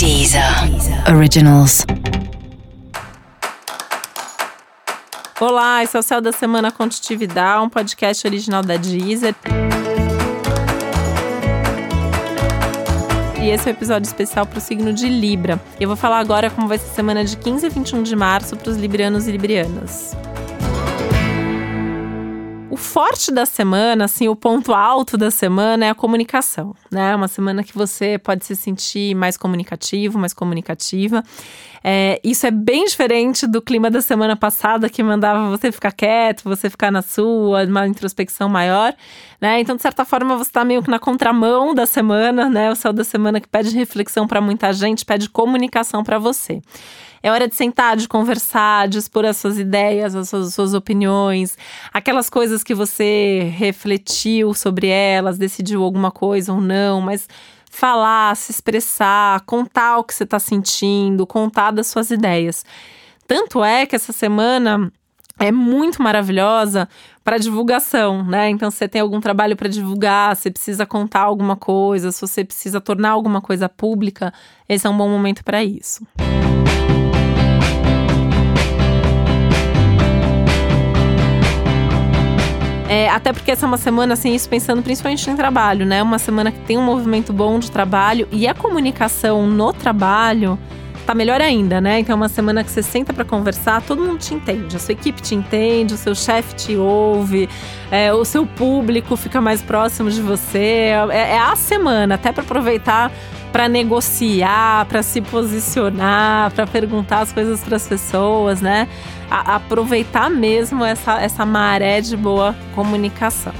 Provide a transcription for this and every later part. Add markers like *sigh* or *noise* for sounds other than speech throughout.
Deezer Originals. Olá, esse é o Céu da Semana Contitividade, um podcast original da Deezer. E esse é o um episódio especial para o signo de Libra. Eu vou falar agora como vai ser a semana de 15 a 21 de março para os librianos e librianas forte da semana, assim, o ponto alto da semana é a comunicação, né? Uma semana que você pode se sentir mais comunicativo, mais comunicativa. É, isso é bem diferente do clima da semana passada, que mandava você ficar quieto, você ficar na sua, uma introspecção maior, né? Então, de certa forma, você está meio que na contramão da semana, né? O céu da semana que pede reflexão para muita gente, pede comunicação para você. É hora de sentar, de conversar, de expor as suas ideias, as suas, as suas opiniões, aquelas coisas que você refletiu sobre elas, decidiu alguma coisa ou não, mas falar, se expressar, contar o que você está sentindo, contar das suas ideias. Tanto é que essa semana é muito maravilhosa para divulgação, né? Então, se você tem algum trabalho para divulgar, se precisa contar alguma coisa, se você precisa tornar alguma coisa pública, esse é um bom momento para isso. É, até porque essa é uma semana, assim, isso pensando principalmente em trabalho, né? Uma semana que tem um movimento bom de trabalho e a comunicação no trabalho tá melhor ainda, né? Então é uma semana que você senta para conversar, todo mundo te entende, a sua equipe te entende, o seu chefe te ouve, é, o seu público fica mais próximo de você. É, é a semana, até para aproveitar para negociar, para se posicionar, para perguntar as coisas para as pessoas, né? A aproveitar mesmo essa, essa maré de boa comunicação.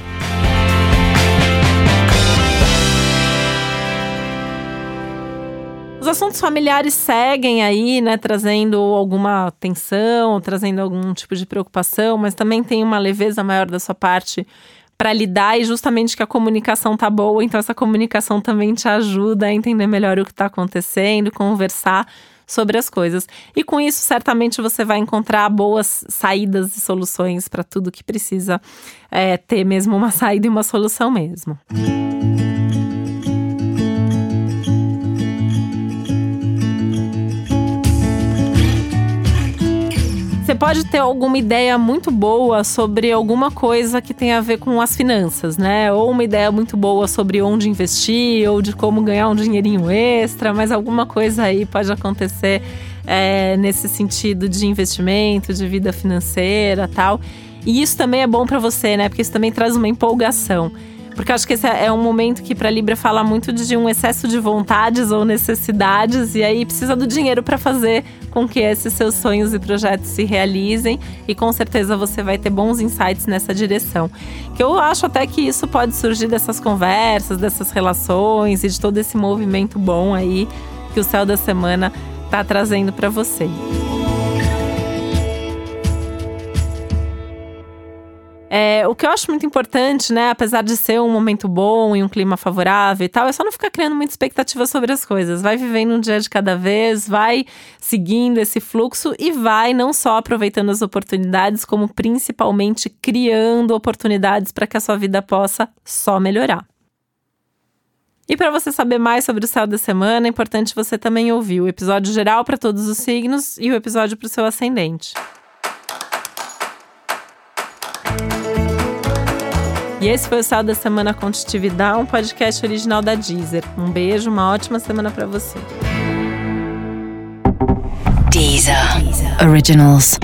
Os assuntos familiares seguem aí, né, trazendo alguma tensão, trazendo algum tipo de preocupação, mas também tem uma leveza maior da sua parte para lidar e justamente que a comunicação tá boa, então essa comunicação também te ajuda a entender melhor o que está acontecendo, conversar sobre as coisas. E com isso, certamente você vai encontrar boas saídas e soluções para tudo que precisa é, ter mesmo uma *laughs* saída e uma solução mesmo. Música Você pode ter alguma ideia muito boa sobre alguma coisa que tem a ver com as finanças, né? Ou uma ideia muito boa sobre onde investir, ou de como ganhar um dinheirinho extra, mas alguma coisa aí pode acontecer é, nesse sentido de investimento, de vida financeira tal. E isso também é bom para você, né? Porque isso também traz uma empolgação. Porque eu acho que esse é um momento que para Libra fala muito de um excesso de vontades ou necessidades e aí precisa do dinheiro para fazer com que esses seus sonhos e projetos se realizem e com certeza você vai ter bons insights nessa direção. Que eu acho até que isso pode surgir dessas conversas, dessas relações e de todo esse movimento bom aí que o céu da semana está trazendo para você. É, o que eu acho muito importante, né, apesar de ser um momento bom e um clima favorável e tal, é só não ficar criando muita expectativa sobre as coisas. Vai vivendo um dia de cada vez, vai seguindo esse fluxo e vai não só aproveitando as oportunidades, como principalmente criando oportunidades para que a sua vida possa só melhorar. E para você saber mais sobre o céu da semana, é importante você também ouvir o episódio geral para todos os signos e o episódio para o seu ascendente. E esse foi o Sal da Semana Contitividade, um podcast original da Deezer. Um beijo, uma ótima semana para você. Deezer. Originals.